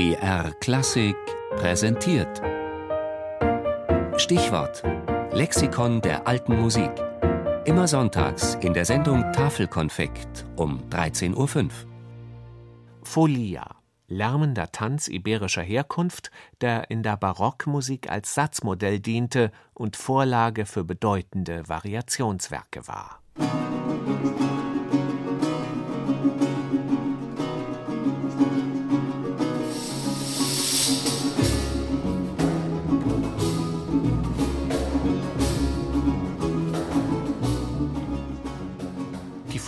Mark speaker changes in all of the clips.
Speaker 1: BR Klassik präsentiert. Stichwort: Lexikon der alten Musik. Immer sonntags in der Sendung Tafelkonfekt um 13.05 Uhr.
Speaker 2: Folia, lärmender Tanz iberischer Herkunft, der in der Barockmusik als Satzmodell diente und Vorlage für bedeutende Variationswerke war.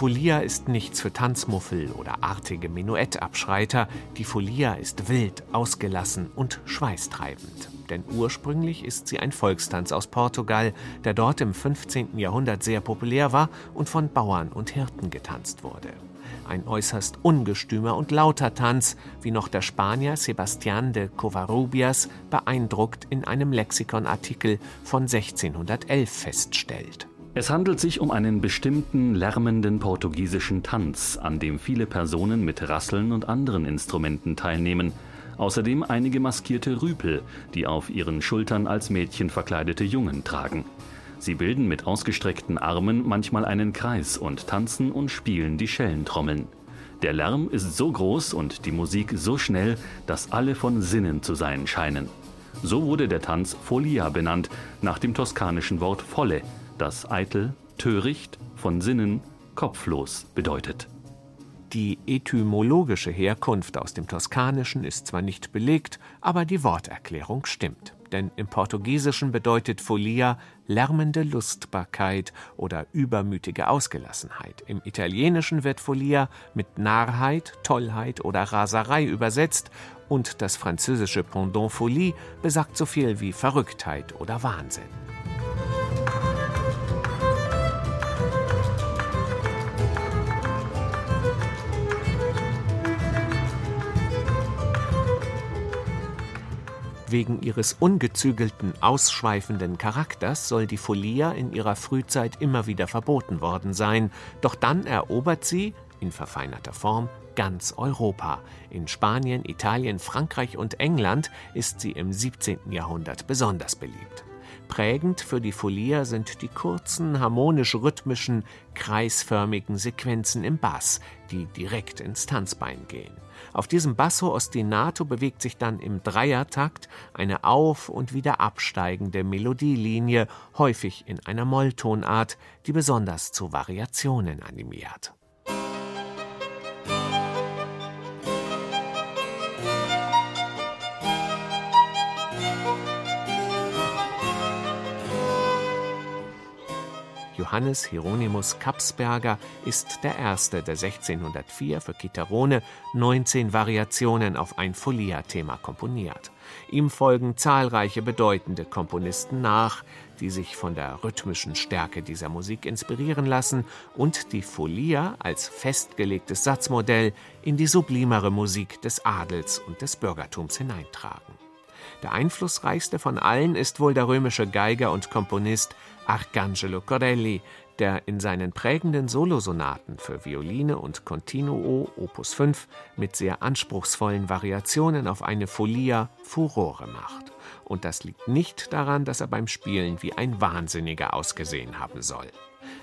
Speaker 2: Folia ist nichts für Tanzmuffel oder artige Menuettabschreiter. Die Folia ist wild, ausgelassen und schweißtreibend. Denn ursprünglich ist sie ein Volkstanz aus Portugal, der dort im 15. Jahrhundert sehr populär war und von Bauern und Hirten getanzt wurde. Ein äußerst ungestümer und lauter Tanz, wie noch der Spanier Sebastián de Covarrubias beeindruckt in einem Lexikonartikel von 1611 feststellt.
Speaker 3: Es handelt sich um einen bestimmten lärmenden portugiesischen Tanz, an dem viele Personen mit Rasseln und anderen Instrumenten teilnehmen. Außerdem einige maskierte Rüpel, die auf ihren Schultern als Mädchen verkleidete Jungen tragen. Sie bilden mit ausgestreckten Armen manchmal einen Kreis und tanzen und spielen die Schellentrommeln. Der Lärm ist so groß und die Musik so schnell, dass alle von Sinnen zu sein scheinen. So wurde der Tanz Folia benannt, nach dem toskanischen Wort Folle, das eitel, töricht, von Sinnen, kopflos bedeutet.
Speaker 2: Die etymologische Herkunft aus dem Toskanischen ist zwar nicht belegt, aber die Worterklärung stimmt. Denn im Portugiesischen bedeutet Folia lärmende Lustbarkeit oder übermütige Ausgelassenheit. Im Italienischen wird Folia mit Narrheit, Tollheit oder Raserei übersetzt und das französische Pendant Folie besagt so viel wie Verrücktheit oder Wahnsinn. Wegen ihres ungezügelten, ausschweifenden Charakters soll die Folia in ihrer Frühzeit immer wieder verboten worden sein, doch dann erobert sie, in verfeinerter Form, ganz Europa. In Spanien, Italien, Frankreich und England ist sie im 17. Jahrhundert besonders beliebt. Prägend für die Folia sind die kurzen, harmonisch-rhythmischen, kreisförmigen Sequenzen im Bass, die direkt ins Tanzbein gehen. Auf diesem Basso ostinato bewegt sich dann im Dreiertakt eine auf- und wieder absteigende Melodielinie, häufig in einer Molltonart, die besonders zu Variationen animiert. Johannes Hieronymus Kapsberger ist der erste, der 1604 für Chitarrone 19 Variationen auf ein Folia-Thema komponiert. Ihm folgen zahlreiche bedeutende Komponisten nach, die sich von der rhythmischen Stärke dieser Musik inspirieren lassen und die Folia als festgelegtes Satzmodell in die sublimere Musik des Adels und des Bürgertums hineintragen. Der einflussreichste von allen ist wohl der römische Geiger und Komponist Arcangelo Corelli, der in seinen prägenden Solosonaten für Violine und Continuo Opus 5 mit sehr anspruchsvollen Variationen auf eine Folia Furore macht. Und das liegt nicht daran, dass er beim Spielen wie ein Wahnsinniger ausgesehen haben soll.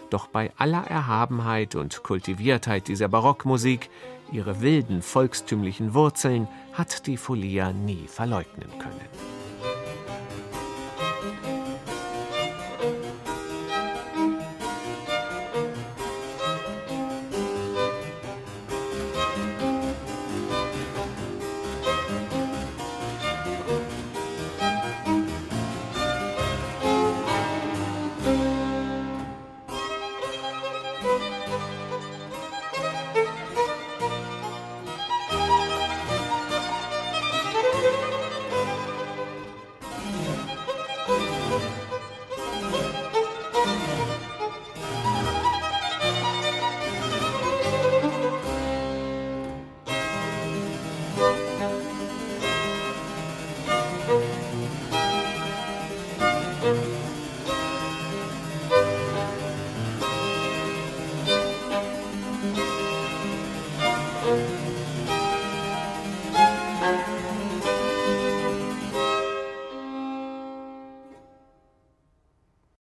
Speaker 2: Doch bei aller Erhabenheit und Kultiviertheit dieser Barockmusik, ihre wilden volkstümlichen Wurzeln, hat die Folia nie verleugnen können.